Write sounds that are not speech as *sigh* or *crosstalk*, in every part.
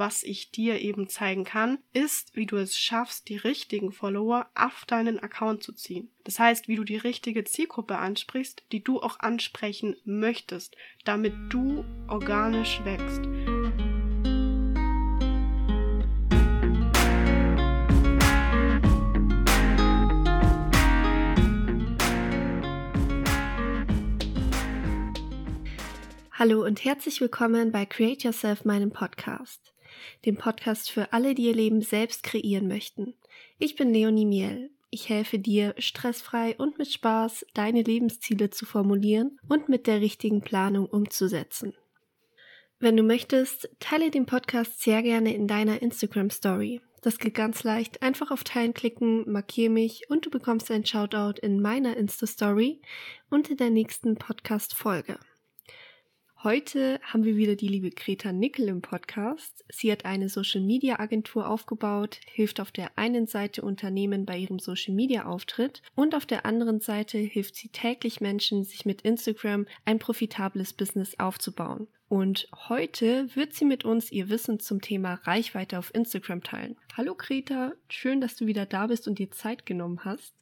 was ich dir eben zeigen kann, ist, wie du es schaffst, die richtigen Follower auf deinen Account zu ziehen. Das heißt, wie du die richtige Zielgruppe ansprichst, die du auch ansprechen möchtest, damit du organisch wächst. Hallo und herzlich willkommen bei Create Yourself, meinem Podcast. Dem Podcast für alle, die ihr Leben selbst kreieren möchten. Ich bin Leonie Miel. Ich helfe dir, stressfrei und mit Spaß deine Lebensziele zu formulieren und mit der richtigen Planung umzusetzen. Wenn du möchtest, teile den Podcast sehr gerne in deiner Instagram Story. Das geht ganz leicht. Einfach auf Teilen klicken, markiere mich und du bekommst ein Shoutout in meiner Insta Story und in der nächsten Podcast Folge. Heute haben wir wieder die liebe Greta Nickel im Podcast. Sie hat eine Social Media Agentur aufgebaut, hilft auf der einen Seite Unternehmen bei ihrem Social Media Auftritt und auf der anderen Seite hilft sie täglich Menschen, sich mit Instagram ein profitables Business aufzubauen. Und heute wird sie mit uns ihr Wissen zum Thema Reichweite auf Instagram teilen. Hallo Greta, schön, dass du wieder da bist und dir Zeit genommen hast.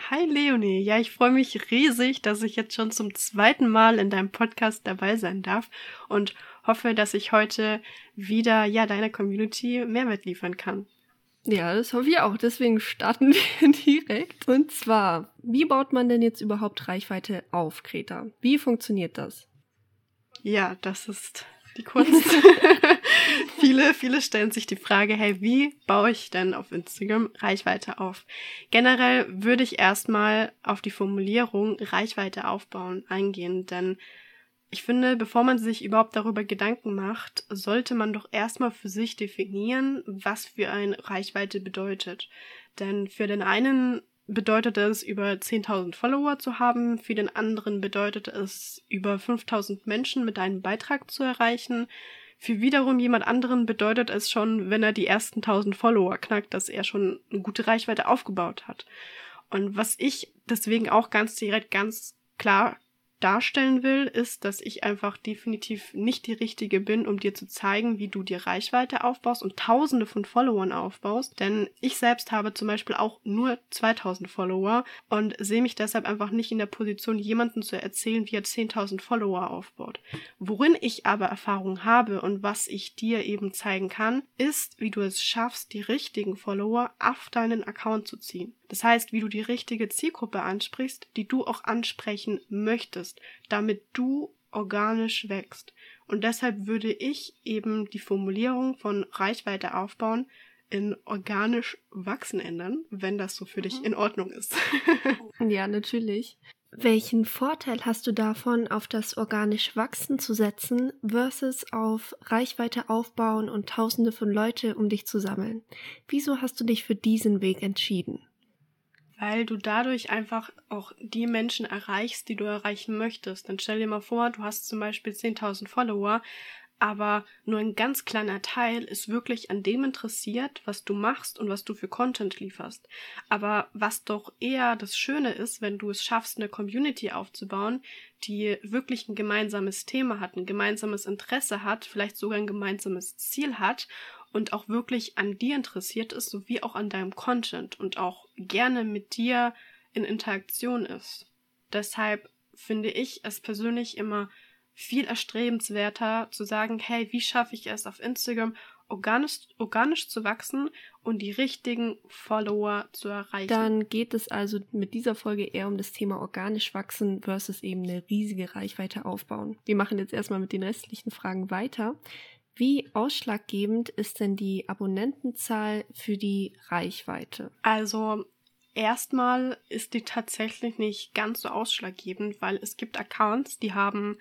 Hi Leonie, ja, ich freue mich riesig, dass ich jetzt schon zum zweiten Mal in deinem Podcast dabei sein darf und hoffe, dass ich heute wieder ja deiner Community Mehrwert liefern kann. Ja, das hoffe ich auch. Deswegen starten *laughs* wir direkt. Und zwar, wie baut man denn jetzt überhaupt Reichweite auf, Greta? Wie funktioniert das? Ja, das ist die Kunst. *laughs* viele, viele stellen sich die Frage, hey, wie baue ich denn auf Instagram Reichweite auf? Generell würde ich erstmal auf die Formulierung Reichweite aufbauen eingehen, denn ich finde, bevor man sich überhaupt darüber Gedanken macht, sollte man doch erstmal für sich definieren, was für ein Reichweite bedeutet. Denn für den einen bedeutet es, über 10.000 Follower zu haben, für den anderen bedeutet es, über 5.000 Menschen mit einem Beitrag zu erreichen, für wiederum jemand anderen bedeutet es schon, wenn er die ersten 1000 Follower knackt, dass er schon eine gute Reichweite aufgebaut hat. Und was ich deswegen auch ganz direkt ganz klar darstellen will, ist, dass ich einfach definitiv nicht die richtige bin, um dir zu zeigen, wie du dir Reichweite aufbaust und tausende von Followern aufbaust. Denn ich selbst habe zum Beispiel auch nur 2000 Follower und sehe mich deshalb einfach nicht in der Position, jemanden zu erzählen, wie er 10.000 Follower aufbaut. Worin ich aber Erfahrung habe und was ich dir eben zeigen kann, ist, wie du es schaffst, die richtigen Follower auf deinen Account zu ziehen. Das heißt, wie du die richtige Zielgruppe ansprichst, die du auch ansprechen möchtest, damit du organisch wächst. Und deshalb würde ich eben die Formulierung von Reichweite aufbauen in organisch wachsen ändern, wenn das so für dich mhm. in Ordnung ist. *laughs* ja, natürlich. Welchen Vorteil hast du davon, auf das organisch Wachsen zu setzen, versus auf Reichweite aufbauen und Tausende von Leute um dich zu sammeln? Wieso hast du dich für diesen Weg entschieden? Weil du dadurch einfach auch die Menschen erreichst, die du erreichen möchtest. Dann stell dir mal vor, du hast zum Beispiel 10.000 Follower, aber nur ein ganz kleiner Teil ist wirklich an dem interessiert, was du machst und was du für Content lieferst. Aber was doch eher das Schöne ist, wenn du es schaffst, eine Community aufzubauen, die wirklich ein gemeinsames Thema hat, ein gemeinsames Interesse hat, vielleicht sogar ein gemeinsames Ziel hat und auch wirklich an dir interessiert ist, sowie auch an deinem Content und auch gerne mit dir in Interaktion ist. Deshalb finde ich es persönlich immer viel erstrebenswerter zu sagen, hey, wie schaffe ich es auf Instagram organisch, organisch zu wachsen und die richtigen Follower zu erreichen. Dann geht es also mit dieser Folge eher um das Thema organisch wachsen versus eben eine riesige Reichweite aufbauen. Wir machen jetzt erstmal mit den restlichen Fragen weiter. Wie ausschlaggebend ist denn die Abonnentenzahl für die Reichweite? Also erstmal ist die tatsächlich nicht ganz so ausschlaggebend, weil es gibt Accounts, die haben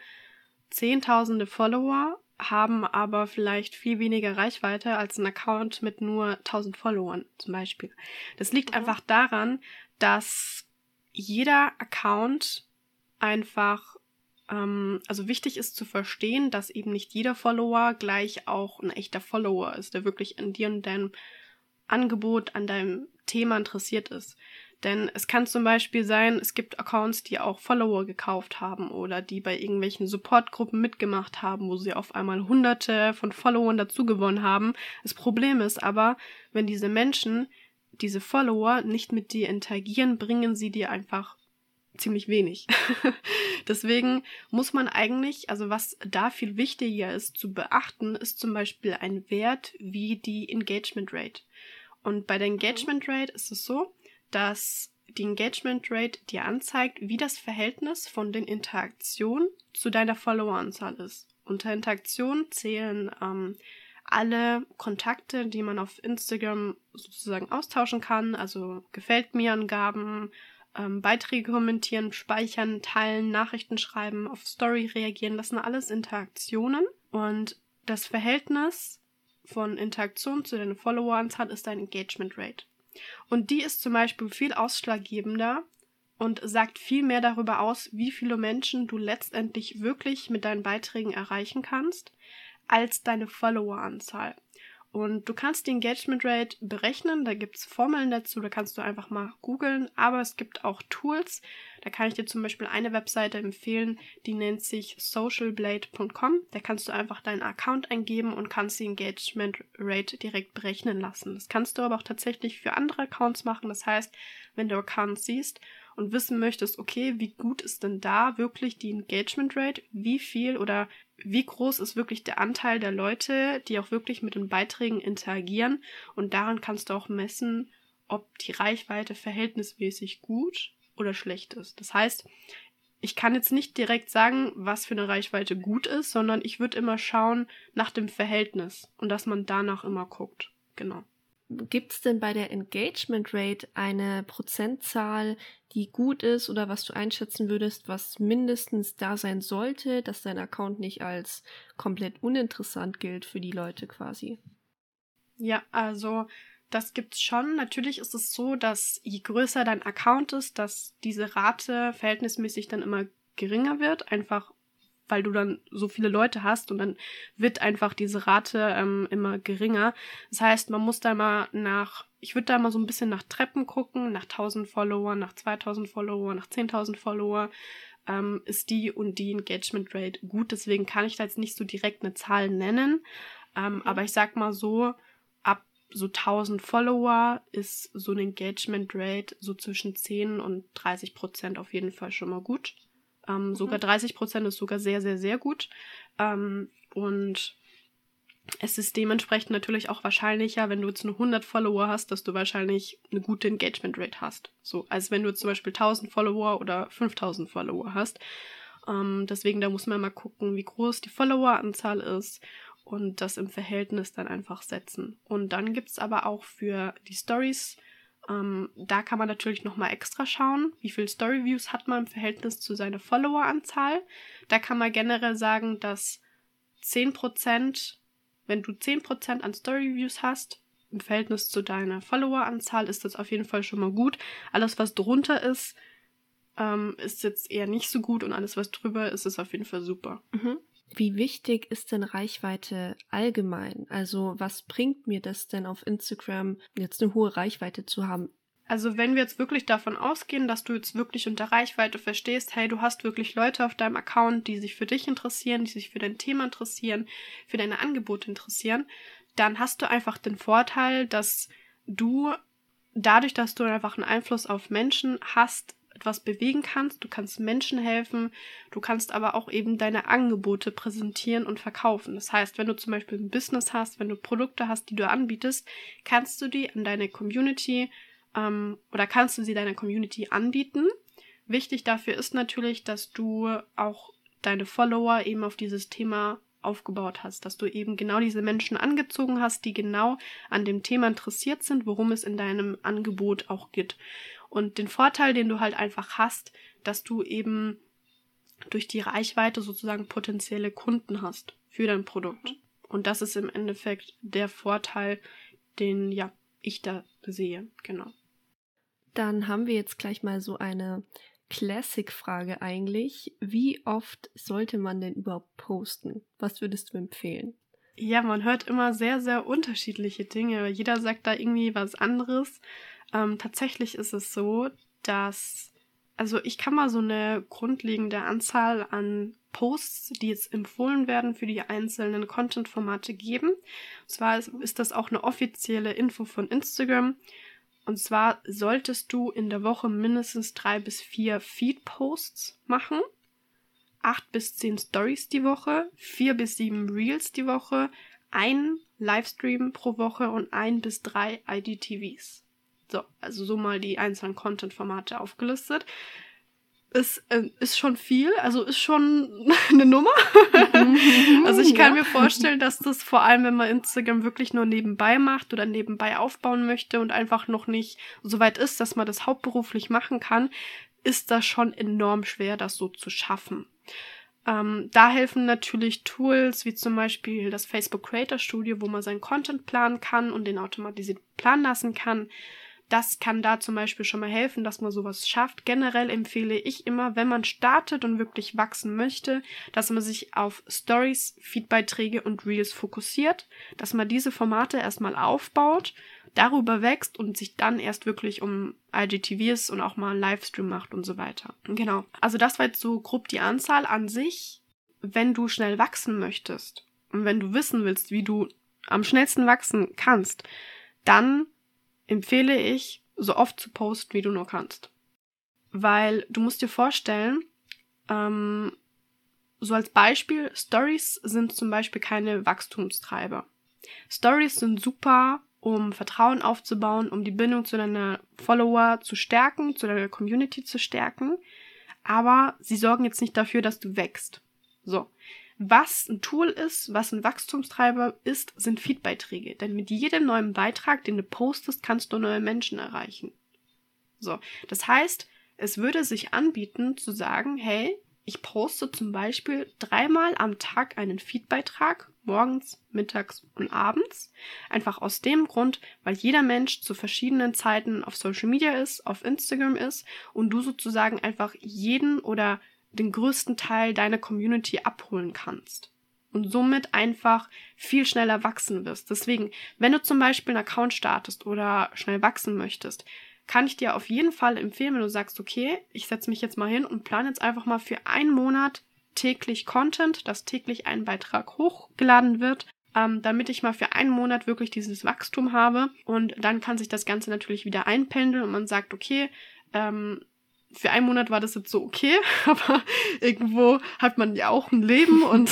zehntausende Follower, haben aber vielleicht viel weniger Reichweite als ein Account mit nur 1000 Followern zum Beispiel. Das liegt mhm. einfach daran, dass jeder Account einfach ähm, also wichtig ist zu verstehen, dass eben nicht jeder Follower gleich auch ein echter Follower ist, der wirklich an dir und deinem Angebot, an deinem Thema interessiert ist. Denn es kann zum Beispiel sein, es gibt Accounts, die auch Follower gekauft haben oder die bei irgendwelchen Supportgruppen mitgemacht haben, wo sie auf einmal hunderte von Followern dazugewonnen haben. Das Problem ist aber, wenn diese Menschen, diese Follower nicht mit dir interagieren, bringen sie dir einfach ziemlich wenig. *laughs* Deswegen muss man eigentlich, also was da viel wichtiger ist zu beachten, ist zum Beispiel ein Wert wie die Engagement Rate. Und bei der Engagement Rate ist es so, dass die Engagement Rate dir anzeigt, wie das Verhältnis von den Interaktionen zu deiner Followeranzahl ist. Unter Interaktion zählen ähm, alle Kontakte, die man auf Instagram sozusagen austauschen kann, also gefällt mir Angaben, ähm, Beiträge kommentieren, speichern, teilen, Nachrichten schreiben, auf Story reagieren, das sind alles Interaktionen und das Verhältnis von Interaktion zu deiner Followeranzahl ist dein Engagement Rate. Und die ist zum Beispiel viel ausschlaggebender und sagt viel mehr darüber aus, wie viele Menschen du letztendlich wirklich mit deinen Beiträgen erreichen kannst, als deine Followeranzahl. Und du kannst die Engagement Rate berechnen, da gibt es Formeln dazu, da kannst du einfach mal googeln, aber es gibt auch Tools. Da kann ich dir zum Beispiel eine Webseite empfehlen, die nennt sich socialblade.com. Da kannst du einfach deinen Account eingeben und kannst die Engagement Rate direkt berechnen lassen. Das kannst du aber auch tatsächlich für andere Accounts machen. Das heißt, wenn du Accounts siehst und wissen möchtest, okay, wie gut ist denn da wirklich die Engagement Rate? Wie viel oder wie groß ist wirklich der Anteil der Leute, die auch wirklich mit den Beiträgen interagieren? Und daran kannst du auch messen, ob die Reichweite verhältnismäßig gut oder schlecht ist. Das heißt, ich kann jetzt nicht direkt sagen, was für eine Reichweite gut ist, sondern ich würde immer schauen nach dem Verhältnis und dass man danach immer guckt. Genau. Gibt es denn bei der Engagement Rate eine Prozentzahl, die gut ist oder was du einschätzen würdest, was mindestens da sein sollte, dass dein Account nicht als komplett uninteressant gilt für die Leute quasi? Ja, also das gibt's schon. Natürlich ist es so, dass je größer dein Account ist, dass diese Rate verhältnismäßig dann immer geringer wird, einfach weil du dann so viele Leute hast und dann wird einfach diese Rate ähm, immer geringer. Das heißt, man muss da mal nach, ich würde da mal so ein bisschen nach Treppen gucken, nach 1000 Follower, nach 2000 Follower, nach 10.000 Follower, ähm, ist die und die Engagement Rate gut. Deswegen kann ich da jetzt nicht so direkt eine Zahl nennen. Ähm, mhm. Aber ich sag mal so, ab so 1000 Follower ist so eine Engagement Rate so zwischen 10 und 30 Prozent auf jeden Fall schon mal gut. Ähm, mhm. Sogar 30 Prozent ist sogar sehr, sehr, sehr gut. Ähm, und es ist dementsprechend natürlich auch wahrscheinlicher, wenn du jetzt nur 100 Follower hast, dass du wahrscheinlich eine gute Engagement Rate hast. So, als wenn du zum Beispiel 1000 Follower oder 5000 Follower hast. Ähm, deswegen, da muss man mal gucken, wie groß die Followeranzahl ist und das im Verhältnis dann einfach setzen. Und dann gibt's aber auch für die Stories ähm, da kann man natürlich nochmal extra schauen, wie viel Storyviews hat man im Verhältnis zu seiner Followeranzahl. Da kann man generell sagen, dass 10%, wenn du 10% an Storyviews hast, im Verhältnis zu deiner Followeranzahl, ist das auf jeden Fall schon mal gut. Alles, was drunter ist, ähm, ist jetzt eher nicht so gut und alles, was drüber ist, ist auf jeden Fall super. Mhm. Wie wichtig ist denn Reichweite allgemein? Also was bringt mir das denn auf Instagram, jetzt eine hohe Reichweite zu haben? Also wenn wir jetzt wirklich davon ausgehen, dass du jetzt wirklich unter Reichweite verstehst, hey, du hast wirklich Leute auf deinem Account, die sich für dich interessieren, die sich für dein Thema interessieren, für deine Angebote interessieren, dann hast du einfach den Vorteil, dass du dadurch, dass du einfach einen Einfluss auf Menschen hast, etwas bewegen kannst, du kannst Menschen helfen, du kannst aber auch eben deine Angebote präsentieren und verkaufen. Das heißt, wenn du zum Beispiel ein Business hast, wenn du Produkte hast, die du anbietest, kannst du die an deine Community ähm, oder kannst du sie deiner Community anbieten. Wichtig dafür ist natürlich, dass du auch deine Follower eben auf dieses Thema aufgebaut hast, dass du eben genau diese Menschen angezogen hast, die genau an dem Thema interessiert sind, worum es in deinem Angebot auch geht. Und den Vorteil, den du halt einfach hast, dass du eben durch die Reichweite sozusagen potenzielle Kunden hast für dein Produkt. Und das ist im Endeffekt der Vorteil, den ja ich da sehe, genau. Dann haben wir jetzt gleich mal so eine Classic-Frage eigentlich. Wie oft sollte man denn überhaupt posten? Was würdest du empfehlen? Ja, man hört immer sehr, sehr unterschiedliche Dinge. Jeder sagt da irgendwie was anderes. Ähm, tatsächlich ist es so, dass, also ich kann mal so eine grundlegende Anzahl an Posts, die jetzt empfohlen werden für die einzelnen Content-Formate geben. Und zwar ist das auch eine offizielle Info von Instagram. Und zwar solltest du in der Woche mindestens drei bis vier Feed-Posts machen, acht bis zehn Stories die Woche, vier bis sieben Reels die Woche, ein Livestream pro Woche und ein bis drei IDTVs. So, also so mal die einzelnen Content-Formate aufgelistet. Ist, äh, ist schon viel, also ist schon *laughs* eine Nummer. *laughs* also ich kann ja. mir vorstellen, dass das vor allem, wenn man Instagram wirklich nur nebenbei macht oder nebenbei aufbauen möchte und einfach noch nicht so weit ist, dass man das hauptberuflich machen kann, ist das schon enorm schwer, das so zu schaffen. Ähm, da helfen natürlich Tools wie zum Beispiel das Facebook Creator Studio, wo man seinen Content planen kann und den automatisiert planen lassen kann. Das kann da zum Beispiel schon mal helfen, dass man sowas schafft. Generell empfehle ich immer, wenn man startet und wirklich wachsen möchte, dass man sich auf Stories, Feedbeiträge und Reels fokussiert, dass man diese Formate erstmal aufbaut, darüber wächst und sich dann erst wirklich um IGTVs und auch mal einen Livestream macht und so weiter. Genau. Also das war jetzt so grob die Anzahl an sich. Wenn du schnell wachsen möchtest und wenn du wissen willst, wie du am schnellsten wachsen kannst, dann empfehle ich, so oft zu posten, wie du nur kannst. Weil du musst dir vorstellen, ähm, so als Beispiel, Stories sind zum Beispiel keine Wachstumstreiber. Stories sind super, um Vertrauen aufzubauen, um die Bindung zu deiner Follower zu stärken, zu deiner Community zu stärken. Aber sie sorgen jetzt nicht dafür, dass du wächst. So. Was ein Tool ist, was ein Wachstumstreiber ist, sind Feedbeiträge. Denn mit jedem neuen Beitrag, den du postest, kannst du neue Menschen erreichen. So, das heißt, es würde sich anbieten zu sagen, hey, ich poste zum Beispiel dreimal am Tag einen Feedbeitrag, morgens, mittags und abends. Einfach aus dem Grund, weil jeder Mensch zu verschiedenen Zeiten auf Social Media ist, auf Instagram ist und du sozusagen einfach jeden oder den größten Teil deiner Community abholen kannst. Und somit einfach viel schneller wachsen wirst. Deswegen, wenn du zum Beispiel einen Account startest oder schnell wachsen möchtest, kann ich dir auf jeden Fall empfehlen, wenn du sagst, okay, ich setze mich jetzt mal hin und plane jetzt einfach mal für einen Monat täglich Content, dass täglich ein Beitrag hochgeladen wird, ähm, damit ich mal für einen Monat wirklich dieses Wachstum habe. Und dann kann sich das Ganze natürlich wieder einpendeln und man sagt, okay, ähm, für einen Monat war das jetzt so okay, *laughs* aber irgendwo hat man ja auch ein Leben und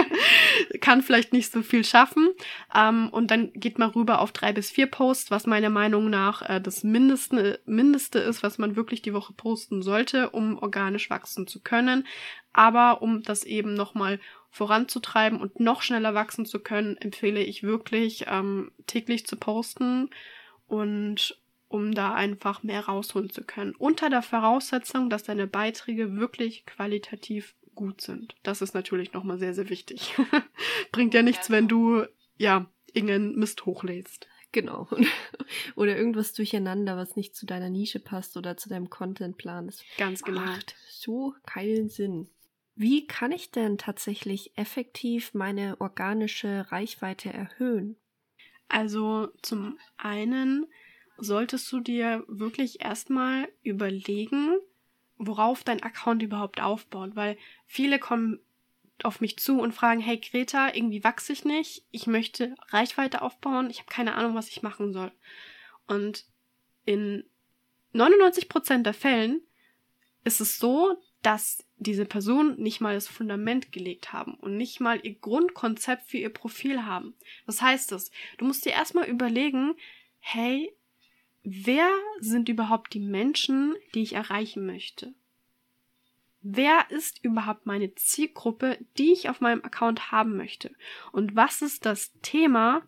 *laughs* kann vielleicht nicht so viel schaffen. Ähm, und dann geht man rüber auf drei bis vier Posts, was meiner Meinung nach äh, das Mindeste, Mindeste ist, was man wirklich die Woche posten sollte, um organisch wachsen zu können. Aber um das eben nochmal voranzutreiben und noch schneller wachsen zu können, empfehle ich wirklich ähm, täglich zu posten und um da einfach mehr rausholen zu können. Unter der Voraussetzung, dass deine Beiträge wirklich qualitativ gut sind. Das ist natürlich nochmal sehr, sehr wichtig. *laughs* Bringt ja nichts, wenn du, ja, irgendeinen Mist hochlädst. Genau. *laughs* oder irgendwas durcheinander, was nicht zu deiner Nische passt oder zu deinem Contentplan. Das Ganz genau. Macht so keinen Sinn. Wie kann ich denn tatsächlich effektiv meine organische Reichweite erhöhen? Also zum einen solltest du dir wirklich erstmal überlegen, worauf dein Account überhaupt aufbaut, weil viele kommen auf mich zu und fragen, hey Greta, irgendwie wachse ich nicht, ich möchte Reichweite aufbauen, ich habe keine Ahnung, was ich machen soll. Und in 99% der Fällen ist es so, dass diese Personen nicht mal das Fundament gelegt haben und nicht mal ihr Grundkonzept für ihr Profil haben. Was heißt das? Du musst dir erstmal überlegen, hey, wer sind überhaupt die Menschen, die ich erreichen möchte? Wer ist überhaupt meine Zielgruppe, die ich auf meinem Account haben möchte? Und was ist das Thema,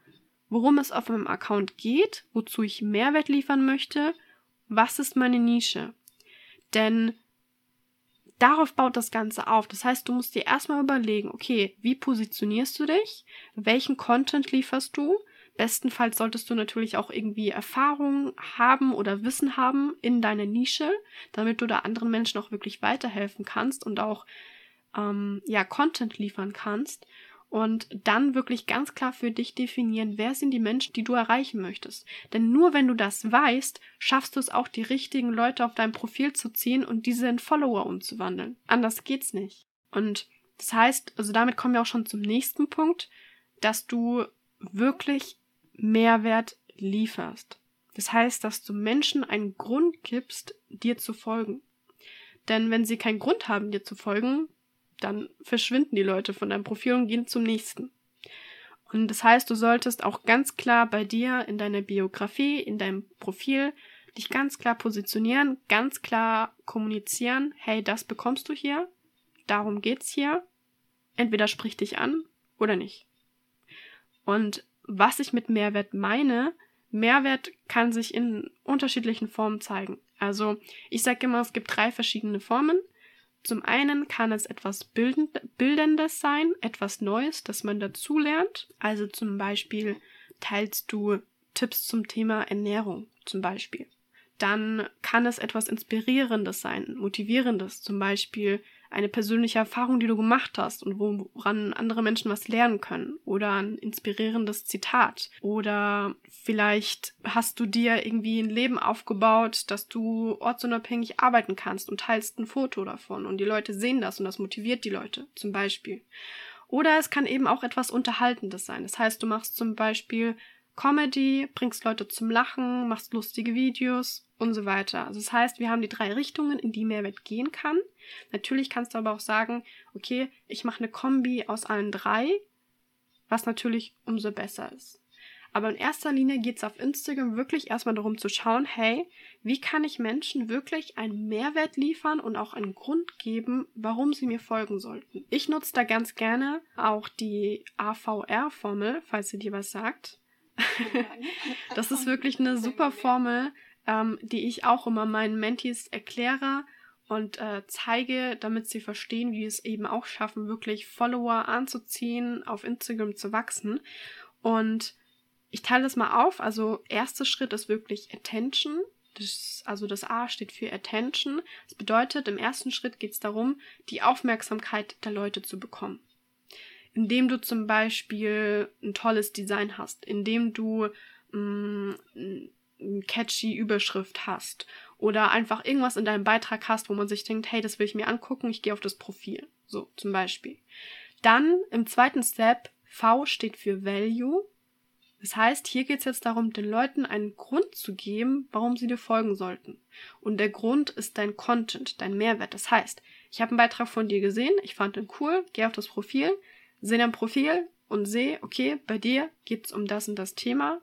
worum es auf meinem Account geht, wozu ich Mehrwert liefern möchte? Was ist meine Nische? Denn darauf baut das Ganze auf. Das heißt, du musst dir erstmal überlegen, okay, wie positionierst du dich? Welchen Content lieferst du? Bestenfalls solltest du natürlich auch irgendwie Erfahrung haben oder Wissen haben in deiner Nische, damit du da anderen Menschen auch wirklich weiterhelfen kannst und auch ähm, ja Content liefern kannst. und dann wirklich ganz klar für dich definieren, wer sind die Menschen, die du erreichen möchtest. Denn nur wenn du das weißt, schaffst du es auch, die richtigen Leute auf dein Profil zu ziehen und diese in Follower umzuwandeln. Anders geht's nicht. Und das heißt, also damit kommen wir auch schon zum nächsten Punkt, dass du wirklich Mehrwert lieferst. Das heißt, dass du Menschen einen Grund gibst, dir zu folgen. Denn wenn sie keinen Grund haben, dir zu folgen, dann verschwinden die Leute von deinem Profil und gehen zum nächsten. Und das heißt, du solltest auch ganz klar bei dir in deiner Biografie, in deinem Profil dich ganz klar positionieren, ganz klar kommunizieren, hey, das bekommst du hier, darum geht's hier. Entweder sprich dich an oder nicht. Und was ich mit Mehrwert meine, Mehrwert kann sich in unterschiedlichen Formen zeigen. Also ich sage immer, es gibt drei verschiedene Formen. Zum einen kann es etwas Bildendes sein, etwas Neues, das man dazulernt. Also zum Beispiel teilst du Tipps zum Thema Ernährung zum Beispiel. Dann kann es etwas Inspirierendes sein, Motivierendes, zum Beispiel eine persönliche Erfahrung, die du gemacht hast und woran andere Menschen was lernen können oder ein inspirierendes Zitat oder vielleicht hast du dir irgendwie ein Leben aufgebaut, dass du ortsunabhängig arbeiten kannst und teilst ein Foto davon und die Leute sehen das und das motiviert die Leute zum Beispiel. Oder es kann eben auch etwas Unterhaltendes sein. Das heißt, du machst zum Beispiel Comedy, bringst Leute zum Lachen, machst lustige Videos und so weiter. Also das heißt, wir haben die drei Richtungen, in die Mehrwert gehen kann. Natürlich kannst du aber auch sagen, okay, ich mache eine Kombi aus allen drei, was natürlich umso besser ist. Aber in erster Linie geht es auf Instagram wirklich erstmal darum zu schauen, hey, wie kann ich Menschen wirklich einen Mehrwert liefern und auch einen Grund geben, warum sie mir folgen sollten. Ich nutze da ganz gerne auch die AVR-Formel, falls sie dir was sagt. *laughs* das ist wirklich eine super Formel, ähm, die ich auch immer meinen Mentees erkläre und äh, zeige, damit sie verstehen, wie es eben auch schaffen, wirklich Follower anzuziehen, auf Instagram zu wachsen. Und ich teile das mal auf. Also, erster Schritt ist wirklich Attention. Das, also das A steht für Attention. Das bedeutet, im ersten Schritt geht es darum, die Aufmerksamkeit der Leute zu bekommen indem du zum Beispiel ein tolles Design hast, indem du mh, mm, eine catchy Überschrift hast oder einfach irgendwas in deinem Beitrag hast, wo man sich denkt, hey, das will ich mir angucken, ich gehe auf das Profil. So, zum Beispiel. Dann im zweiten Step, V steht für Value. Das heißt, hier geht es jetzt darum, den Leuten einen Grund zu geben, warum sie dir folgen sollten. Und der Grund ist dein Content, dein Mehrwert. Das heißt, ich habe einen Beitrag von dir gesehen, ich fand den cool, gehe auf das Profil, sehe dein Profil und sehe, okay, bei dir geht es um das und das Thema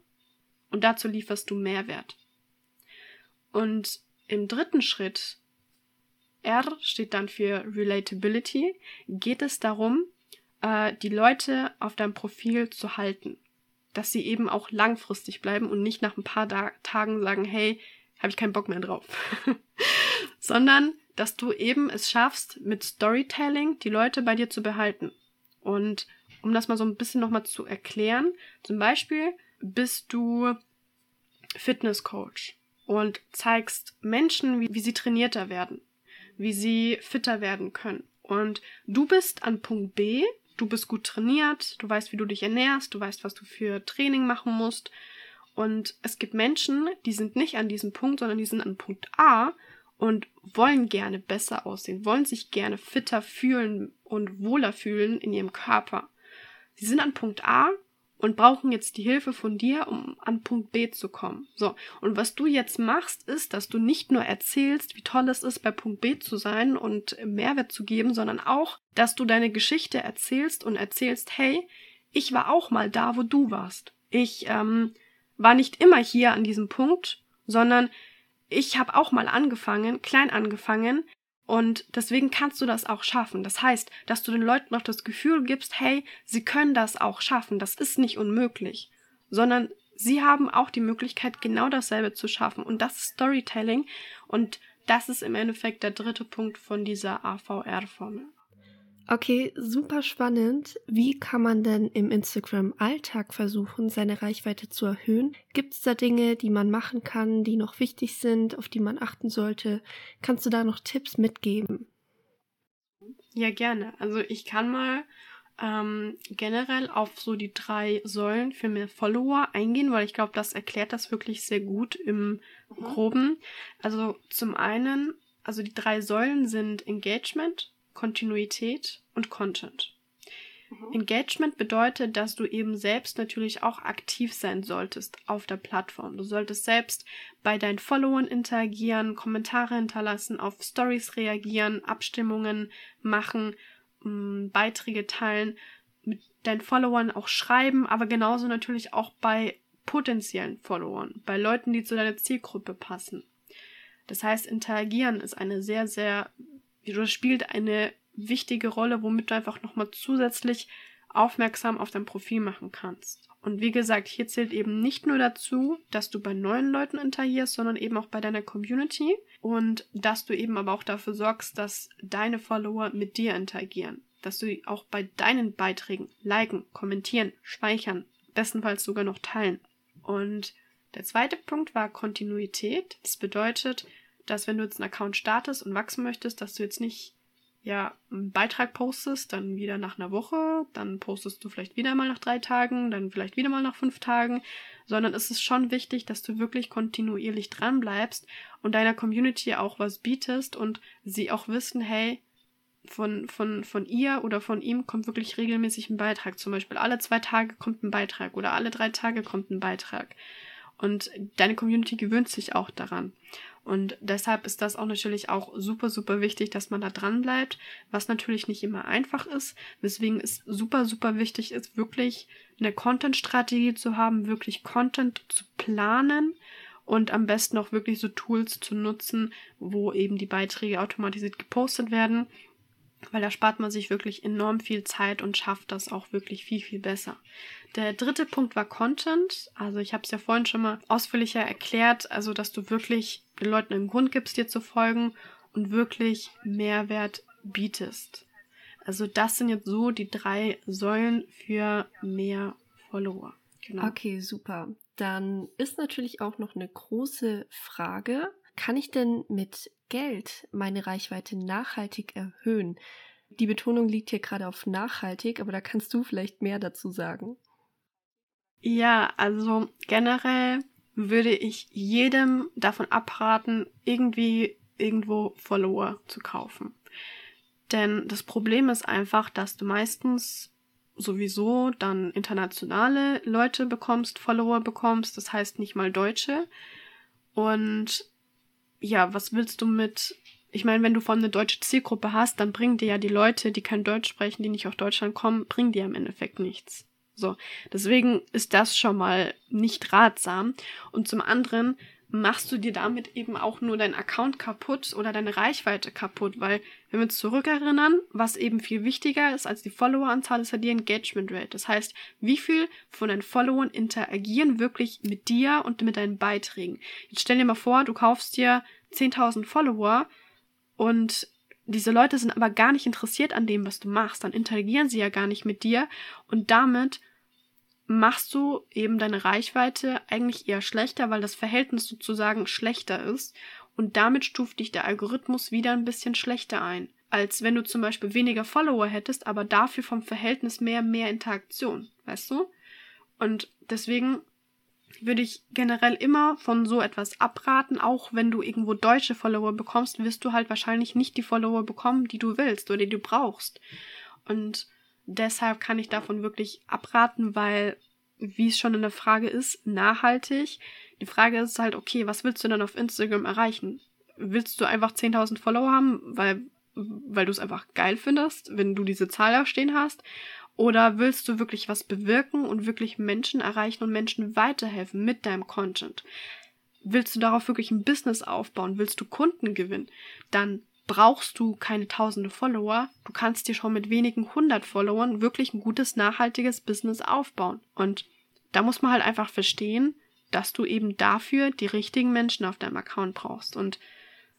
und dazu lieferst du Mehrwert. Und im dritten Schritt, R steht dann für Relatability, geht es darum, äh, die Leute auf deinem Profil zu halten. Dass sie eben auch langfristig bleiben und nicht nach ein paar da Tagen sagen, hey, habe ich keinen Bock mehr drauf. *laughs* Sondern, dass du eben es schaffst, mit Storytelling die Leute bei dir zu behalten. Und um das mal so ein bisschen nochmal zu erklären, zum Beispiel bist du Fitnesscoach und zeigst Menschen, wie, wie sie trainierter werden, wie sie fitter werden können. Und du bist an Punkt B, du bist gut trainiert, du weißt, wie du dich ernährst, du weißt, was du für Training machen musst. Und es gibt Menschen, die sind nicht an diesem Punkt, sondern die sind an Punkt A und wollen gerne besser aussehen, wollen sich gerne fitter fühlen und wohler fühlen in ihrem Körper. Sie sind an Punkt A und brauchen jetzt die Hilfe von dir, um an Punkt B zu kommen. So, und was du jetzt machst, ist, dass du nicht nur erzählst, wie toll es ist, bei Punkt B zu sein und Mehrwert zu geben, sondern auch, dass du deine Geschichte erzählst und erzählst, hey, ich war auch mal da, wo du warst. Ich ähm, war nicht immer hier an diesem Punkt, sondern ich habe auch mal angefangen, klein angefangen, und deswegen kannst du das auch schaffen. Das heißt, dass du den Leuten noch das Gefühl gibst, hey, sie können das auch schaffen. Das ist nicht unmöglich, sondern sie haben auch die Möglichkeit, genau dasselbe zu schaffen. Und das ist Storytelling. Und das ist im Endeffekt der dritte Punkt von dieser AVR-Formel. Okay, super spannend. Wie kann man denn im Instagram-Alltag versuchen, seine Reichweite zu erhöhen? Gibt es da Dinge, die man machen kann, die noch wichtig sind, auf die man achten sollte? Kannst du da noch Tipps mitgeben? Ja, gerne. Also ich kann mal ähm, generell auf so die drei Säulen für mehr Follower eingehen, weil ich glaube, das erklärt das wirklich sehr gut im mhm. Groben. Also zum einen, also die drei Säulen sind Engagement, Kontinuität und Content. Mhm. Engagement bedeutet, dass du eben selbst natürlich auch aktiv sein solltest auf der Plattform. Du solltest selbst bei deinen Followern interagieren, Kommentare hinterlassen, auf Stories reagieren, Abstimmungen machen, mm, Beiträge teilen, mit deinen Followern auch schreiben, aber genauso natürlich auch bei potenziellen Followern, bei Leuten, die zu deiner Zielgruppe passen. Das heißt, interagieren ist eine sehr, sehr, oder spielt eine wichtige Rolle, womit du einfach nochmal zusätzlich aufmerksam auf dein Profil machen kannst. Und wie gesagt, hier zählt eben nicht nur dazu, dass du bei neuen Leuten interagierst, sondern eben auch bei deiner Community und dass du eben aber auch dafür sorgst, dass deine Follower mit dir interagieren. Dass du auch bei deinen Beiträgen liken, kommentieren, speichern, bestenfalls sogar noch teilen. Und der zweite Punkt war Kontinuität. Das bedeutet, dass wenn du jetzt einen Account startest und wachsen möchtest, dass du jetzt nicht ja, einen Beitrag postest, dann wieder nach einer Woche, dann postest du vielleicht wieder mal nach drei Tagen, dann vielleicht wieder mal nach fünf Tagen, sondern es ist schon wichtig, dass du wirklich kontinuierlich dran bleibst und deiner Community auch was bietest und sie auch wissen, hey, von, von, von ihr oder von ihm kommt wirklich regelmäßig ein Beitrag. Zum Beispiel alle zwei Tage kommt ein Beitrag oder alle drei Tage kommt ein Beitrag. Und deine Community gewöhnt sich auch daran. Und deshalb ist das auch natürlich auch super, super wichtig, dass man da dran bleibt, was natürlich nicht immer einfach ist. Weswegen es super, super wichtig ist, wirklich eine Content-Strategie zu haben, wirklich Content zu planen und am besten auch wirklich so Tools zu nutzen, wo eben die Beiträge automatisiert gepostet werden weil da spart man sich wirklich enorm viel Zeit und schafft das auch wirklich viel, viel besser. Der dritte Punkt war Content. Also ich habe es ja vorhin schon mal ausführlicher erklärt, also dass du wirklich den Leuten einen Grund gibst, dir zu folgen und wirklich Mehrwert bietest. Also das sind jetzt so die drei Säulen für mehr Follower. Genau. Okay, super. Dann ist natürlich auch noch eine große Frage. Kann ich denn mit Geld meine Reichweite nachhaltig erhöhen? Die Betonung liegt hier gerade auf nachhaltig, aber da kannst du vielleicht mehr dazu sagen. Ja, also generell würde ich jedem davon abraten, irgendwie irgendwo Follower zu kaufen. Denn das Problem ist einfach, dass du meistens sowieso dann internationale Leute bekommst, Follower bekommst, das heißt nicht mal Deutsche. Und ja, was willst du mit ich meine, wenn du von eine deutsche Zielgruppe hast, dann bringen dir ja die Leute, die kein Deutsch sprechen, die nicht aus Deutschland kommen, bringen dir im Endeffekt nichts. So, deswegen ist das schon mal nicht ratsam. Und zum anderen machst du dir damit eben auch nur deinen Account kaputt oder deine Reichweite kaputt, weil wenn wir uns zurückerinnern, was eben viel wichtiger ist als die Followeranzahl, ist ja die Engagement Rate. Das heißt, wie viel von deinen Followern interagieren wirklich mit dir und mit deinen Beiträgen. Jetzt stell dir mal vor, du kaufst dir 10.000 Follower und diese Leute sind aber gar nicht interessiert an dem, was du machst. Dann interagieren sie ja gar nicht mit dir und damit machst du eben deine Reichweite eigentlich eher schlechter, weil das Verhältnis sozusagen schlechter ist und damit stuft dich der Algorithmus wieder ein bisschen schlechter ein, als wenn du zum Beispiel weniger Follower hättest, aber dafür vom Verhältnis mehr, mehr Interaktion, weißt du? Und deswegen würde ich generell immer von so etwas abraten. Auch wenn du irgendwo deutsche Follower bekommst, wirst du halt wahrscheinlich nicht die Follower bekommen, die du willst oder die du brauchst. Und deshalb kann ich davon wirklich abraten, weil, wie es schon in der Frage ist, nachhaltig. Die Frage ist halt, okay, was willst du dann auf Instagram erreichen? Willst du einfach 10.000 Follower haben, weil, weil du es einfach geil findest, wenn du diese Zahl da stehen hast? Oder willst du wirklich was bewirken und wirklich Menschen erreichen und Menschen weiterhelfen mit deinem Content? Willst du darauf wirklich ein Business aufbauen? Willst du Kunden gewinnen? Dann brauchst du keine tausende Follower. Du kannst dir schon mit wenigen hundert Followern wirklich ein gutes, nachhaltiges Business aufbauen. Und da muss man halt einfach verstehen, dass du eben dafür die richtigen Menschen auf deinem Account brauchst. Und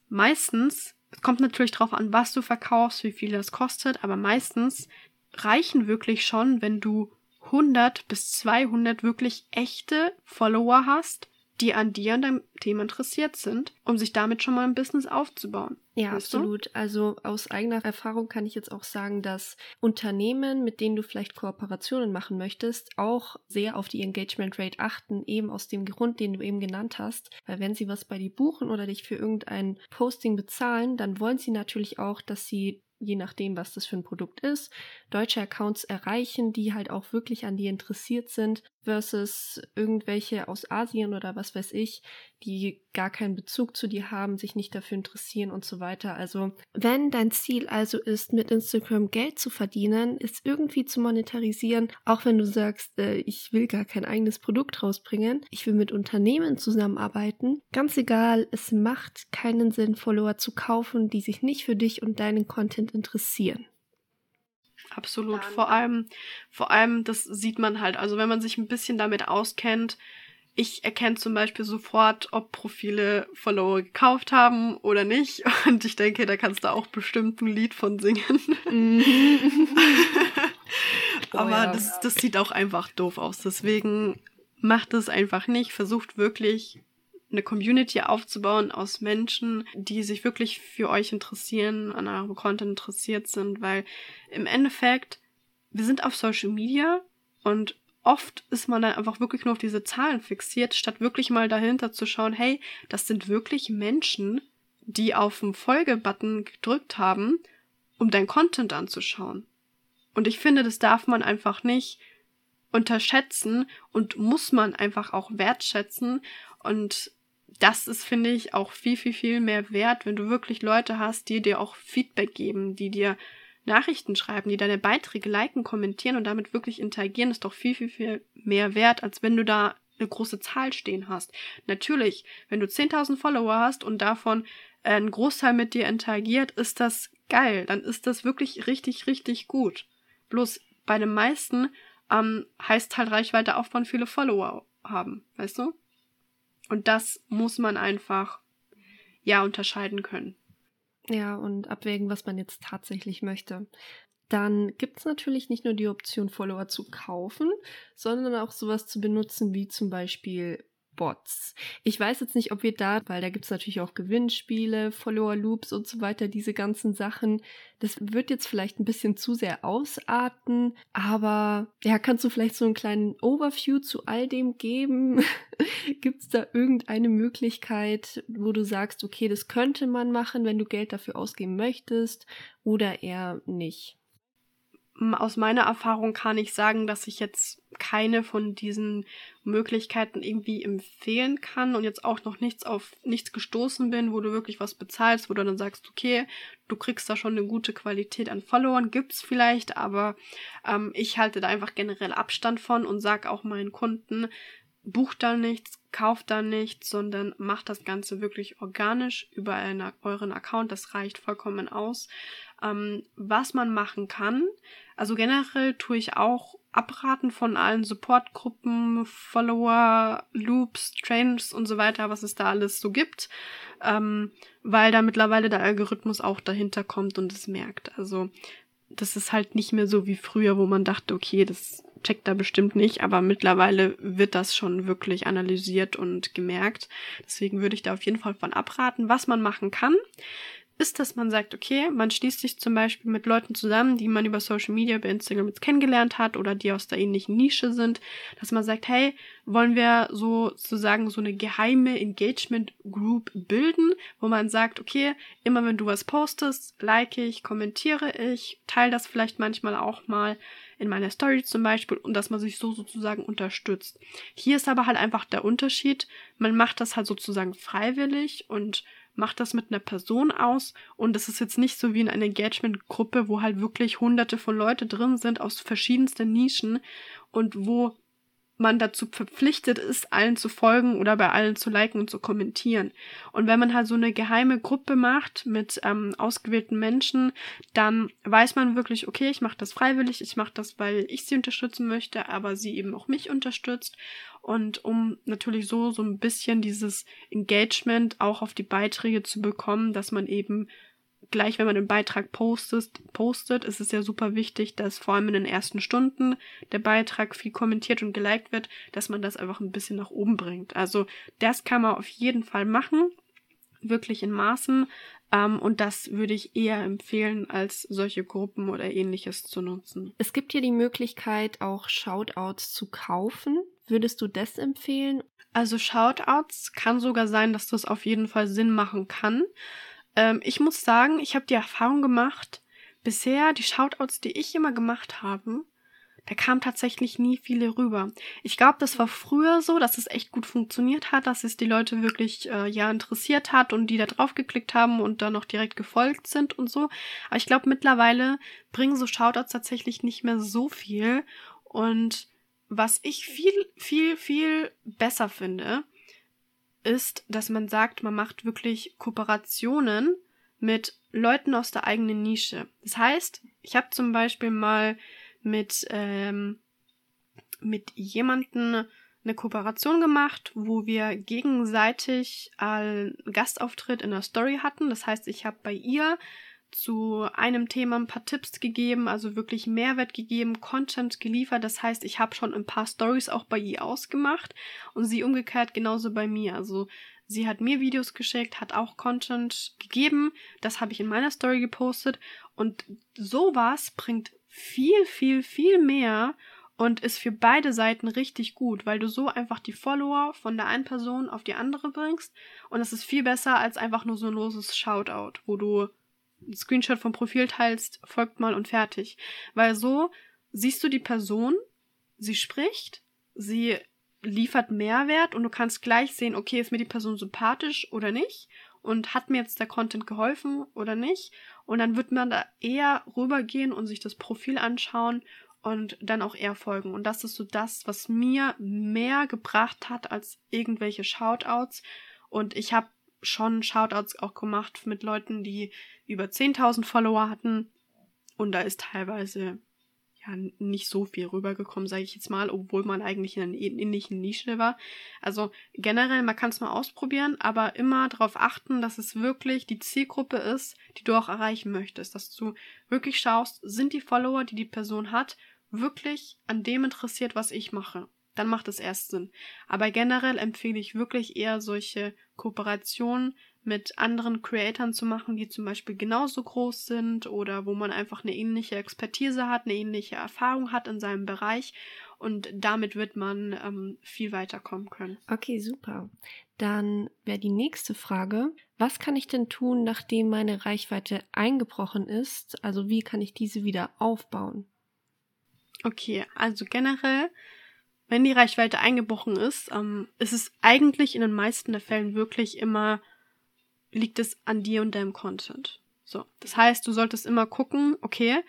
meistens, es kommt natürlich darauf an, was du verkaufst, wie viel das kostet, aber meistens reichen wirklich schon, wenn du 100 bis 200 wirklich echte Follower hast, die an dir und deinem Thema interessiert sind, um sich damit schon mal ein Business aufzubauen. Ja, absolut. Du? Also aus eigener Erfahrung kann ich jetzt auch sagen, dass Unternehmen, mit denen du vielleicht Kooperationen machen möchtest, auch sehr auf die Engagement Rate achten, eben aus dem Grund, den du eben genannt hast. Weil wenn sie was bei dir buchen oder dich für irgendein Posting bezahlen, dann wollen sie natürlich auch, dass sie je nachdem, was das für ein Produkt ist, deutsche Accounts erreichen, die halt auch wirklich an dir interessiert sind, versus irgendwelche aus Asien oder was weiß ich, die gar keinen Bezug zu dir haben, sich nicht dafür interessieren und so weiter. Also, wenn dein Ziel also ist, mit Instagram Geld zu verdienen, es irgendwie zu monetarisieren, auch wenn du sagst, äh, ich will gar kein eigenes Produkt rausbringen, ich will mit Unternehmen zusammenarbeiten, ganz egal, es macht keinen Sinn, Follower zu kaufen, die sich nicht für dich und deinen Content interessieren. Absolut. Vor allem, vor allem, das sieht man halt. Also wenn man sich ein bisschen damit auskennt, ich erkenne zum Beispiel sofort, ob Profile Follower gekauft haben oder nicht. *laughs* Und ich denke, da kannst du auch bestimmt ein Lied von singen. Mhm. *laughs* Aber oh ja. das, das sieht auch einfach doof aus. Deswegen macht es einfach nicht. Versucht wirklich eine Community aufzubauen aus Menschen, die sich wirklich für euch interessieren, an eurem Content interessiert sind, weil im Endeffekt, wir sind auf Social Media und oft ist man dann einfach wirklich nur auf diese Zahlen fixiert, statt wirklich mal dahinter zu schauen, hey, das sind wirklich Menschen, die auf den Folge-Button gedrückt haben, um dein Content anzuschauen. Und ich finde, das darf man einfach nicht unterschätzen und muss man einfach auch wertschätzen. Und das ist, finde ich, auch viel, viel, viel mehr wert, wenn du wirklich Leute hast, die dir auch Feedback geben, die dir Nachrichten schreiben, die deine Beiträge liken, kommentieren und damit wirklich interagieren, ist doch viel, viel, viel mehr wert, als wenn du da eine große Zahl stehen hast. Natürlich, wenn du 10.000 Follower hast und davon äh, ein Großteil mit dir interagiert, ist das geil. Dann ist das wirklich richtig, richtig gut. Bloß bei den meisten ähm, heißt halt Reichweite aufbauen, viele Follower haben, weißt du? Und das muss man einfach, ja, unterscheiden können. Ja, und abwägen, was man jetzt tatsächlich möchte. Dann gibt es natürlich nicht nur die Option, Follower zu kaufen, sondern auch sowas zu benutzen wie zum Beispiel Bots. Ich weiß jetzt nicht, ob wir da, weil da gibt es natürlich auch Gewinnspiele, Follower-Loops und so weiter, diese ganzen Sachen. Das wird jetzt vielleicht ein bisschen zu sehr ausarten, aber ja, kannst du vielleicht so einen kleinen Overview zu all dem geben? *laughs* gibt es da irgendeine Möglichkeit, wo du sagst, okay, das könnte man machen, wenn du Geld dafür ausgeben möchtest oder eher nicht? Aus meiner Erfahrung kann ich sagen, dass ich jetzt keine von diesen Möglichkeiten irgendwie empfehlen kann und jetzt auch noch nichts auf nichts gestoßen bin, wo du wirklich was bezahlst, wo du dann sagst, okay, du kriegst da schon eine gute Qualität an Followern, gibt's vielleicht, aber ähm, ich halte da einfach generell Abstand von und sag auch meinen Kunden, bucht da nichts, kauft da nichts, sondern macht das Ganze wirklich organisch über eine, euren Account. Das reicht vollkommen aus. Ähm, was man machen kann, also generell tue ich auch abraten von allen Supportgruppen, Follower, Loops, Trains und so weiter, was es da alles so gibt, ähm, weil da mittlerweile der Algorithmus auch dahinter kommt und es merkt. Also das ist halt nicht mehr so wie früher, wo man dachte, okay, das checkt da bestimmt nicht, aber mittlerweile wird das schon wirklich analysiert und gemerkt. Deswegen würde ich da auf jeden Fall von abraten, was man machen kann ist, dass man sagt, okay, man schließt sich zum Beispiel mit Leuten zusammen, die man über Social Media, bei Instagram jetzt kennengelernt hat oder die aus der ähnlichen Nische sind, dass man sagt, hey, wollen wir sozusagen so eine geheime Engagement Group bilden, wo man sagt, okay, immer wenn du was postest, like ich, kommentiere ich, teile das vielleicht manchmal auch mal in meiner Story zum Beispiel und dass man sich so sozusagen unterstützt. Hier ist aber halt einfach der Unterschied, man macht das halt sozusagen freiwillig und macht das mit einer Person aus und es ist jetzt nicht so wie in einer Engagement-Gruppe, wo halt wirklich hunderte von Leute drin sind aus verschiedensten Nischen und wo man dazu verpflichtet ist, allen zu folgen oder bei allen zu liken und zu kommentieren. Und wenn man halt so eine geheime Gruppe macht mit ähm, ausgewählten Menschen, dann weiß man wirklich, okay, ich mache das freiwillig, ich mache das, weil ich sie unterstützen möchte, aber sie eben auch mich unterstützt. Und um natürlich so so ein bisschen dieses Engagement auch auf die Beiträge zu bekommen, dass man eben gleich, wenn man den Beitrag postet, postet, ist es ja super wichtig, dass vor allem in den ersten Stunden der Beitrag viel kommentiert und geliked wird, dass man das einfach ein bisschen nach oben bringt. Also das kann man auf jeden Fall machen, wirklich in Maßen. Ähm, und das würde ich eher empfehlen, als solche Gruppen oder ähnliches zu nutzen. Es gibt hier die Möglichkeit, auch Shoutouts zu kaufen. Würdest du das empfehlen? Also Shoutouts kann sogar sein, dass das auf jeden Fall Sinn machen kann. Ähm, ich muss sagen, ich habe die Erfahrung gemacht, bisher die Shoutouts, die ich immer gemacht habe, da kam tatsächlich nie viele rüber. Ich glaube, das war früher so, dass es echt gut funktioniert hat, dass es die Leute wirklich äh, ja interessiert hat und die da drauf geklickt haben und dann noch direkt gefolgt sind und so. Aber ich glaube, mittlerweile bringen so Shoutouts tatsächlich nicht mehr so viel. Und was ich viel, viel, viel besser finde, ist, dass man sagt, man macht wirklich Kooperationen mit Leuten aus der eigenen Nische. Das heißt, ich habe zum Beispiel mal mit, ähm, mit jemanden eine Kooperation gemacht, wo wir gegenseitig einen Gastauftritt in der Story hatten. Das heißt, ich habe bei ihr zu einem Thema ein paar Tipps gegeben, also wirklich Mehrwert gegeben, Content geliefert. Das heißt, ich habe schon ein paar Stories auch bei ihr ausgemacht und sie umgekehrt genauso bei mir. Also sie hat mir Videos geschickt, hat auch Content gegeben, das habe ich in meiner Story gepostet und sowas bringt viel, viel, viel mehr und ist für beide Seiten richtig gut, weil du so einfach die Follower von der einen Person auf die andere bringst und es ist viel besser als einfach nur so ein loses Shoutout, wo du ein Screenshot vom Profil teilst, folgt mal und fertig. Weil so siehst du die Person, sie spricht, sie liefert Mehrwert und du kannst gleich sehen, okay, ist mir die Person sympathisch oder nicht und hat mir jetzt der Content geholfen oder nicht. Und dann wird man da eher rübergehen und sich das Profil anschauen und dann auch eher folgen. Und das ist so das, was mir mehr gebracht hat als irgendwelche Shoutouts. Und ich habe schon Shoutouts auch gemacht mit Leuten, die über 10.000 Follower hatten. Und da ist teilweise ja nicht so viel rübergekommen, sage ich jetzt mal, obwohl man eigentlich in einer ähnlichen Nische war. Also generell, man kann es mal ausprobieren, aber immer darauf achten, dass es wirklich die Zielgruppe ist, die du auch erreichen möchtest. Dass du wirklich schaust, sind die Follower, die die Person hat, wirklich an dem interessiert, was ich mache dann macht es erst Sinn. Aber generell empfehle ich wirklich eher solche Kooperationen mit anderen Creatoren zu machen, die zum Beispiel genauso groß sind oder wo man einfach eine ähnliche Expertise hat, eine ähnliche Erfahrung hat in seinem Bereich und damit wird man ähm, viel weiterkommen können. Okay, super. Dann wäre die nächste Frage, was kann ich denn tun, nachdem meine Reichweite eingebrochen ist? Also wie kann ich diese wieder aufbauen? Okay, also generell wenn die Reichweite eingebrochen ist, ähm, ist es eigentlich in den meisten der Fällen wirklich immer, liegt es an dir und deinem Content. So. Das heißt, du solltest immer gucken, okay,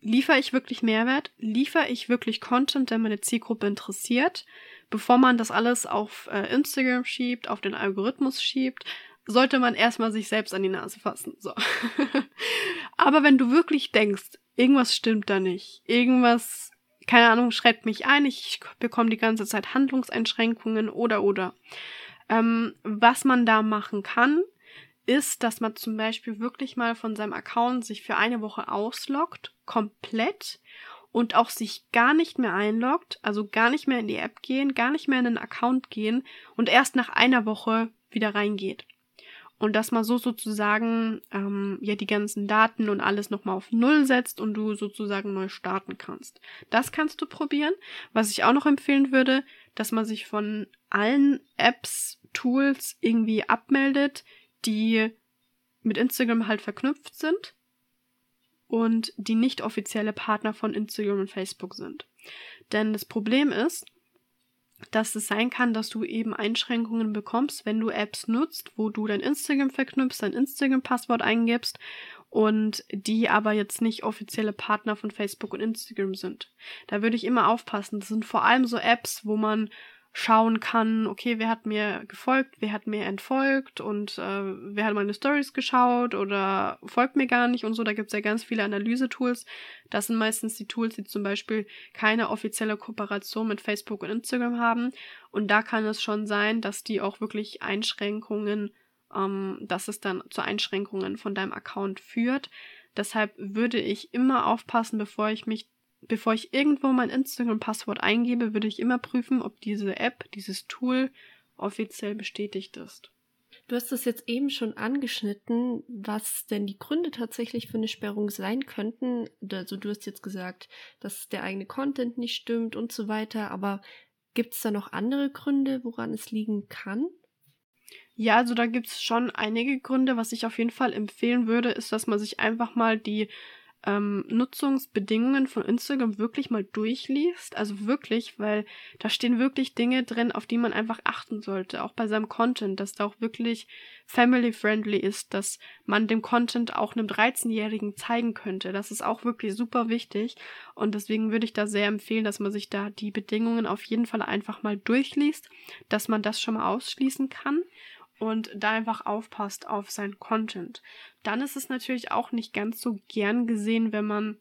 liefere ich wirklich Mehrwert? Liefere ich wirklich Content, der meine Zielgruppe interessiert? Bevor man das alles auf äh, Instagram schiebt, auf den Algorithmus schiebt, sollte man erstmal sich selbst an die Nase fassen. So. *laughs* Aber wenn du wirklich denkst, irgendwas stimmt da nicht, irgendwas keine Ahnung, schreibt mich ein, ich bekomme die ganze Zeit Handlungseinschränkungen oder oder. Ähm, was man da machen kann, ist, dass man zum Beispiel wirklich mal von seinem Account sich für eine Woche ausloggt, komplett und auch sich gar nicht mehr einloggt, also gar nicht mehr in die App gehen, gar nicht mehr in den Account gehen und erst nach einer Woche wieder reingeht und dass man so sozusagen ähm, ja die ganzen Daten und alles nochmal auf Null setzt und du sozusagen neu starten kannst. Das kannst du probieren. Was ich auch noch empfehlen würde, dass man sich von allen Apps, Tools irgendwie abmeldet, die mit Instagram halt verknüpft sind und die nicht offizielle Partner von Instagram und Facebook sind. Denn das Problem ist, dass es sein kann, dass du eben Einschränkungen bekommst, wenn du Apps nutzt, wo du dein Instagram verknüpfst, dein Instagram-Passwort eingibst und die aber jetzt nicht offizielle Partner von Facebook und Instagram sind. Da würde ich immer aufpassen. Das sind vor allem so Apps, wo man schauen kann, okay, wer hat mir gefolgt, wer hat mir entfolgt und äh, wer hat meine Stories geschaut oder folgt mir gar nicht und so. Da gibt's ja ganz viele Analyse-Tools. Das sind meistens die Tools, die zum Beispiel keine offizielle Kooperation mit Facebook und Instagram haben. Und da kann es schon sein, dass die auch wirklich Einschränkungen ähm, dass es dann zu Einschränkungen von deinem Account führt. Deshalb würde ich immer aufpassen, bevor ich mich, bevor ich irgendwo mein Instagram-Passwort eingebe, würde ich immer prüfen, ob diese App, dieses Tool offiziell bestätigt ist. Du hast es jetzt eben schon angeschnitten, was denn die Gründe tatsächlich für eine Sperrung sein könnten. Also du hast jetzt gesagt, dass der eigene Content nicht stimmt und so weiter, aber gibt es da noch andere Gründe, woran es liegen kann? Ja, also da gibt es schon einige Gründe. Was ich auf jeden Fall empfehlen würde, ist, dass man sich einfach mal die ähm, Nutzungsbedingungen von Instagram wirklich mal durchliest. Also wirklich, weil da stehen wirklich Dinge drin, auf die man einfach achten sollte. Auch bei seinem Content, dass da auch wirklich family-friendly ist, dass man dem Content auch einem 13-Jährigen zeigen könnte. Das ist auch wirklich super wichtig. Und deswegen würde ich da sehr empfehlen, dass man sich da die Bedingungen auf jeden Fall einfach mal durchliest, dass man das schon mal ausschließen kann und da einfach aufpasst auf sein Content. Dann ist es natürlich auch nicht ganz so gern gesehen, wenn man,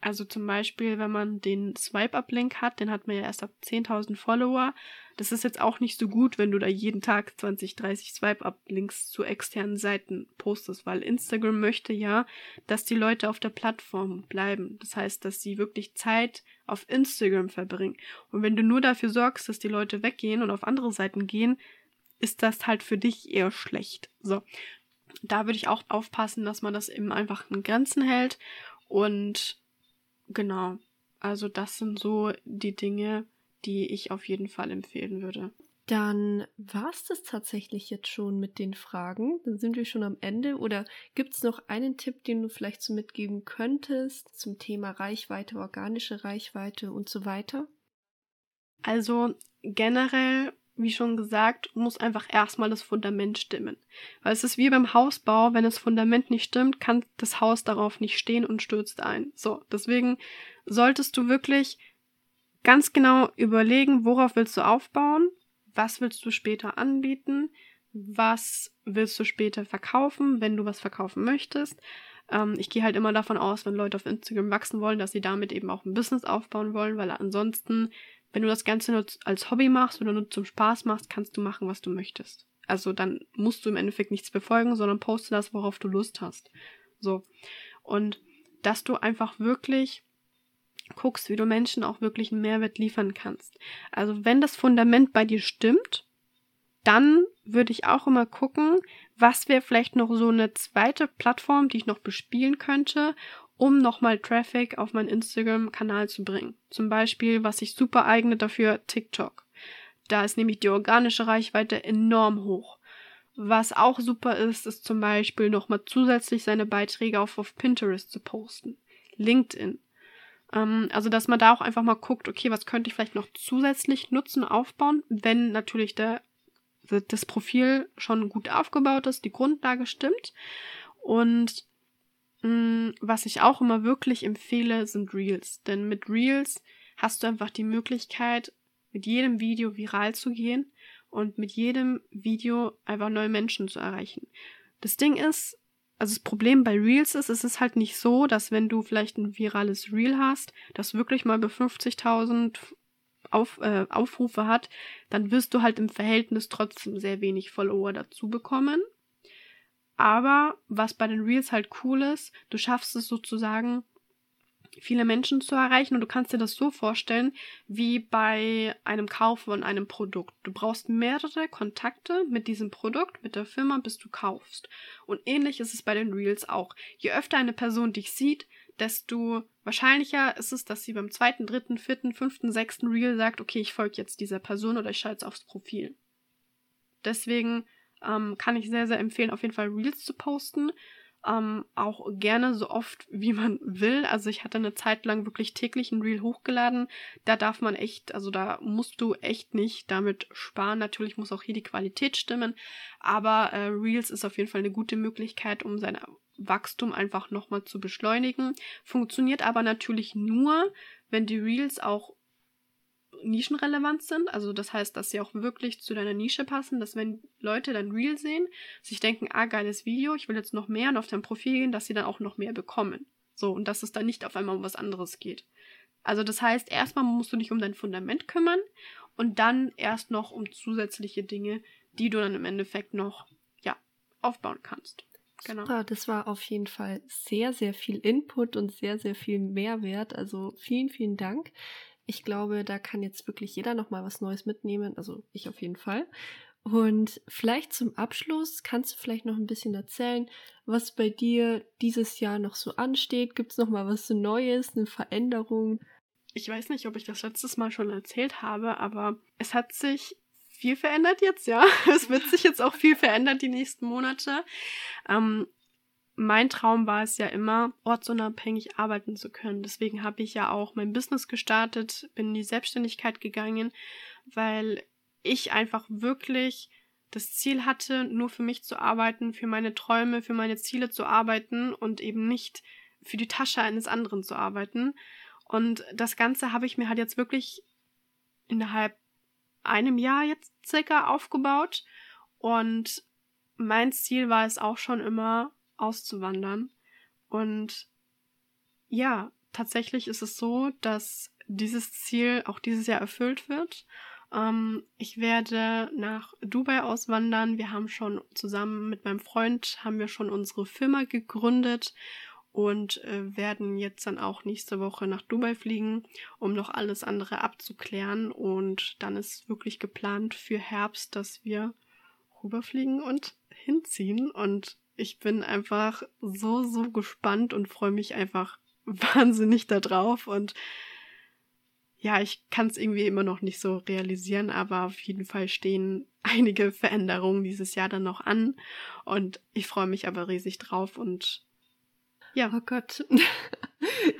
also zum Beispiel, wenn man den Swipe-Up-Link hat, den hat man ja erst ab 10.000 Follower. Das ist jetzt auch nicht so gut, wenn du da jeden Tag 20, 30 Swipe-Up-Links zu externen Seiten postest, weil Instagram möchte ja, dass die Leute auf der Plattform bleiben. Das heißt, dass sie wirklich Zeit auf Instagram verbringen. Und wenn du nur dafür sorgst, dass die Leute weggehen und auf andere Seiten gehen, ist das halt für dich eher schlecht. So. Da würde ich auch aufpassen, dass man das eben einfach in Grenzen hält. Und genau. Also das sind so die Dinge, die ich auf jeden Fall empfehlen würde. Dann war es das tatsächlich jetzt schon mit den Fragen. Dann sind wir schon am Ende. Oder gibt es noch einen Tipp, den du vielleicht so mitgeben könntest zum Thema Reichweite, organische Reichweite und so weiter? Also generell wie schon gesagt, muss einfach erstmal das Fundament stimmen. Weil es ist wie beim Hausbau, wenn das Fundament nicht stimmt, kann das Haus darauf nicht stehen und stürzt ein. So, deswegen solltest du wirklich ganz genau überlegen, worauf willst du aufbauen, was willst du später anbieten, was willst du später verkaufen, wenn du was verkaufen möchtest. Ähm, ich gehe halt immer davon aus, wenn Leute auf Instagram wachsen wollen, dass sie damit eben auch ein Business aufbauen wollen, weil ansonsten wenn du das Ganze nur als Hobby machst oder nur zum Spaß machst, kannst du machen, was du möchtest. Also dann musst du im Endeffekt nichts befolgen, sondern poste das, worauf du Lust hast. So. Und dass du einfach wirklich guckst, wie du Menschen auch wirklich einen Mehrwert liefern kannst. Also wenn das Fundament bei dir stimmt, dann würde ich auch immer gucken, was wäre vielleicht noch so eine zweite Plattform, die ich noch bespielen könnte, um nochmal Traffic auf meinen Instagram-Kanal zu bringen. Zum Beispiel, was sich super eignet dafür, TikTok. Da ist nämlich die organische Reichweite enorm hoch. Was auch super ist, ist zum Beispiel nochmal zusätzlich seine Beiträge auf, auf Pinterest zu posten. LinkedIn. Ähm, also, dass man da auch einfach mal guckt, okay, was könnte ich vielleicht noch zusätzlich nutzen, aufbauen, wenn natürlich der, das Profil schon gut aufgebaut ist, die Grundlage stimmt. Und was ich auch immer wirklich empfehle, sind Reels. Denn mit Reels hast du einfach die Möglichkeit, mit jedem Video viral zu gehen und mit jedem Video einfach neue Menschen zu erreichen. Das Ding ist, also das Problem bei Reels ist, es ist halt nicht so, dass wenn du vielleicht ein virales Reel hast, das wirklich mal bei 50.000 auf, äh, Aufrufe hat, dann wirst du halt im Verhältnis trotzdem sehr wenig Follower dazu bekommen. Aber was bei den Reels halt cool ist, du schaffst es sozusagen, viele Menschen zu erreichen und du kannst dir das so vorstellen wie bei einem Kauf von einem Produkt. Du brauchst mehrere Kontakte mit diesem Produkt, mit der Firma, bis du kaufst. Und ähnlich ist es bei den Reels auch. Je öfter eine Person dich sieht, desto wahrscheinlicher ist es, dass sie beim zweiten, dritten, vierten, fünften, sechsten Reel sagt, okay, ich folge jetzt dieser Person oder ich schalte aufs Profil. Deswegen ähm, kann ich sehr, sehr empfehlen, auf jeden Fall Reels zu posten. Ähm, auch gerne so oft wie man will. Also ich hatte eine Zeit lang wirklich täglich ein Reel hochgeladen. Da darf man echt, also da musst du echt nicht damit sparen. Natürlich muss auch hier die Qualität stimmen. Aber äh, Reels ist auf jeden Fall eine gute Möglichkeit, um sein Wachstum einfach nochmal zu beschleunigen. Funktioniert aber natürlich nur, wenn die Reels auch nischenrelevant sind. Also das heißt, dass sie auch wirklich zu deiner Nische passen, dass wenn Leute dann Real sehen, sich denken, ah, geiles Video, ich will jetzt noch mehr und auf dein Profil gehen, dass sie dann auch noch mehr bekommen. So, und dass es dann nicht auf einmal um was anderes geht. Also das heißt, erstmal musst du dich um dein Fundament kümmern und dann erst noch um zusätzliche Dinge, die du dann im Endeffekt noch, ja, aufbauen kannst. Genau. Super, das war auf jeden Fall sehr, sehr viel Input und sehr, sehr viel Mehrwert. Also vielen, vielen Dank. Ich glaube, da kann jetzt wirklich jeder nochmal was Neues mitnehmen. Also ich auf jeden Fall. Und vielleicht zum Abschluss kannst du vielleicht noch ein bisschen erzählen, was bei dir dieses Jahr noch so ansteht. Gibt es noch mal was Neues, eine Veränderung? Ich weiß nicht, ob ich das letztes Mal schon erzählt habe, aber es hat sich viel verändert jetzt, ja. *laughs* Es wird sich jetzt auch viel verändern die nächsten Monate. Ähm, mein Traum war es ja immer, ortsunabhängig arbeiten zu können. Deswegen habe ich ja auch mein Business gestartet, bin in die Selbstständigkeit gegangen, weil ich einfach wirklich das Ziel hatte, nur für mich zu arbeiten, für meine Träume, für meine Ziele zu arbeiten und eben nicht für die Tasche eines anderen zu arbeiten. Und das Ganze habe ich mir halt jetzt wirklich innerhalb einem Jahr jetzt circa aufgebaut. Und mein Ziel war es auch schon immer, auszuwandern. Und ja, tatsächlich ist es so, dass dieses Ziel auch dieses Jahr erfüllt wird. Ähm, ich werde nach Dubai auswandern. Wir haben schon zusammen mit meinem Freund haben wir schon unsere Firma gegründet und äh, werden jetzt dann auch nächste Woche nach Dubai fliegen, um noch alles andere abzuklären. Und dann ist wirklich geplant für Herbst, dass wir rüberfliegen und hinziehen. Und ich bin einfach so, so gespannt und freue mich einfach *laughs* wahnsinnig darauf. Und ja, ich kann es irgendwie immer noch nicht so realisieren, aber auf jeden Fall stehen *laughs* einige Veränderungen dieses Jahr dann noch an. Und ich freue mich aber riesig drauf und ja. Oh Gott. *laughs*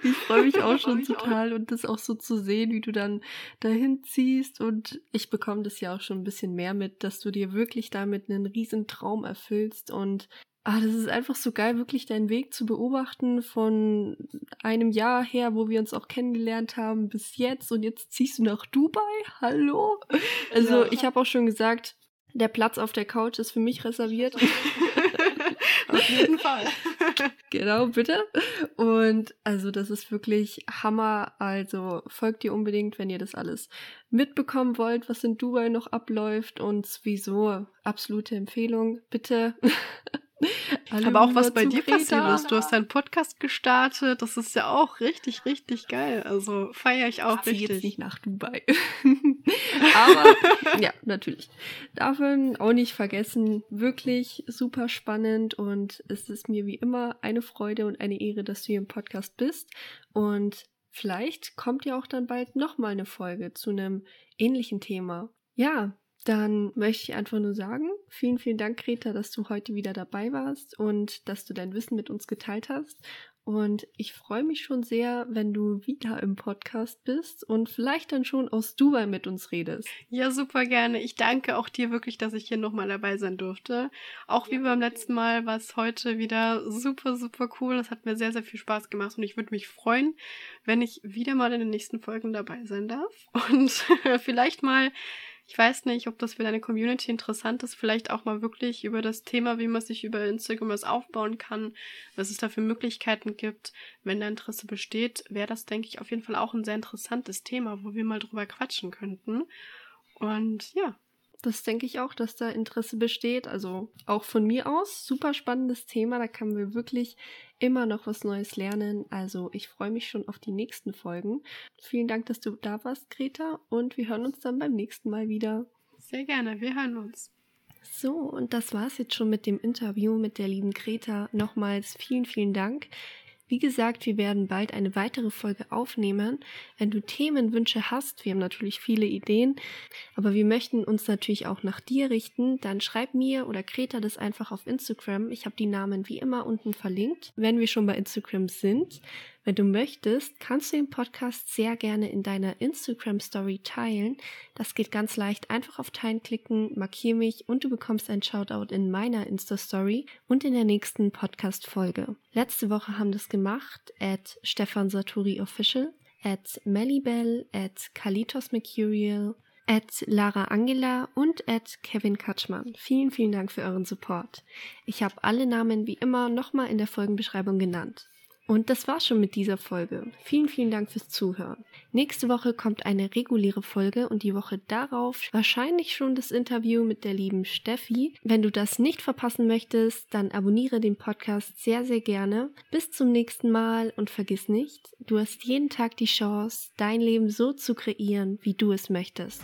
Ich freue mich auch schon total auch. und das auch so zu sehen, wie du dann dahin ziehst und ich bekomme das ja auch schon ein bisschen mehr mit, dass du dir wirklich damit einen riesen Traum erfüllst und ah, das ist einfach so geil, wirklich deinen Weg zu beobachten von einem Jahr her, wo wir uns auch kennengelernt haben, bis jetzt und jetzt ziehst du nach Dubai. Hallo? *laughs* Also ja. ich habe auch schon gesagt, der Platz auf der Couch ist für mich reserviert. *laughs* Auf jeden Fall. *laughs* genau, bitte. Und also das ist wirklich Hammer. Also folgt ihr unbedingt, wenn ihr das alles mitbekommen wollt, was in Dubai noch abläuft und sowieso absolute Empfehlung. Bitte *laughs* aber auch was bei dir Kreta. passiert ist. Du hast deinen Podcast gestartet. Das ist ja auch richtig, richtig geil. Also feiere ich auch ich richtig. jetzt nicht nach Dubai. *laughs* aber ja, natürlich. Darf man auch nicht vergessen. Wirklich super spannend und es ist mir wie immer eine Freude und eine Ehre, dass du hier im Podcast bist. Und vielleicht kommt ja auch dann bald nochmal eine Folge zu einem ähnlichen Thema. Ja, dann möchte ich einfach nur sagen, vielen, vielen Dank, Greta, dass du heute wieder dabei warst und dass du dein Wissen mit uns geteilt hast. Und ich freue mich schon sehr, wenn du wieder im Podcast bist und vielleicht dann schon aus Dubai mit uns redest. Ja, super gerne. Ich danke auch dir wirklich, dass ich hier nochmal dabei sein durfte. Auch wie beim letzten Mal war es heute wieder super, super cool. Das hat mir sehr, sehr viel Spaß gemacht und ich würde mich freuen, wenn ich wieder mal in den nächsten Folgen dabei sein darf *laughs* und *laughs* vielleicht mal ich weiß nicht, ob das für deine Community interessant ist, vielleicht auch mal wirklich über das Thema, wie man sich über Instagram was aufbauen kann, was es da für Möglichkeiten gibt. Wenn da Interesse besteht, wäre das, denke ich, auf jeden Fall auch ein sehr interessantes Thema, wo wir mal drüber quatschen könnten. Und ja, das denke ich auch, dass da Interesse besteht. Also auch von mir aus. Super spannendes Thema. Da können wir wirklich immer noch was Neues lernen. Also ich freue mich schon auf die nächsten Folgen. Vielen Dank, dass du da warst, Greta. Und wir hören uns dann beim nächsten Mal wieder. Sehr gerne. Wir hören uns. So, und das war's jetzt schon mit dem Interview mit der lieben Greta. Nochmals vielen, vielen Dank. Wie gesagt, wir werden bald eine weitere Folge aufnehmen. Wenn du Themenwünsche hast, wir haben natürlich viele Ideen, aber wir möchten uns natürlich auch nach dir richten, dann schreib mir oder Greta das einfach auf Instagram. Ich habe die Namen wie immer unten verlinkt. Wenn wir schon bei Instagram sind, wenn du möchtest, kannst du den Podcast sehr gerne in deiner Instagram Story teilen. Das geht ganz leicht. Einfach auf Teilen klicken, markier mich und du bekommst ein Shoutout in meiner Insta Story und in der nächsten Podcast Folge. Letzte Woche haben das gemacht at Stefan Saturi Official, at Melibel, at Kalitos Mercurial, at Lara Angela und at Kevin Katschmann. Vielen, vielen Dank für euren Support. Ich habe alle Namen wie immer nochmal in der Folgenbeschreibung genannt. Und das war's schon mit dieser Folge. Vielen, vielen Dank fürs Zuhören. Nächste Woche kommt eine reguläre Folge und die Woche darauf wahrscheinlich schon das Interview mit der lieben Steffi. Wenn du das nicht verpassen möchtest, dann abonniere den Podcast sehr, sehr gerne. Bis zum nächsten Mal und vergiss nicht, du hast jeden Tag die Chance, dein Leben so zu kreieren, wie du es möchtest.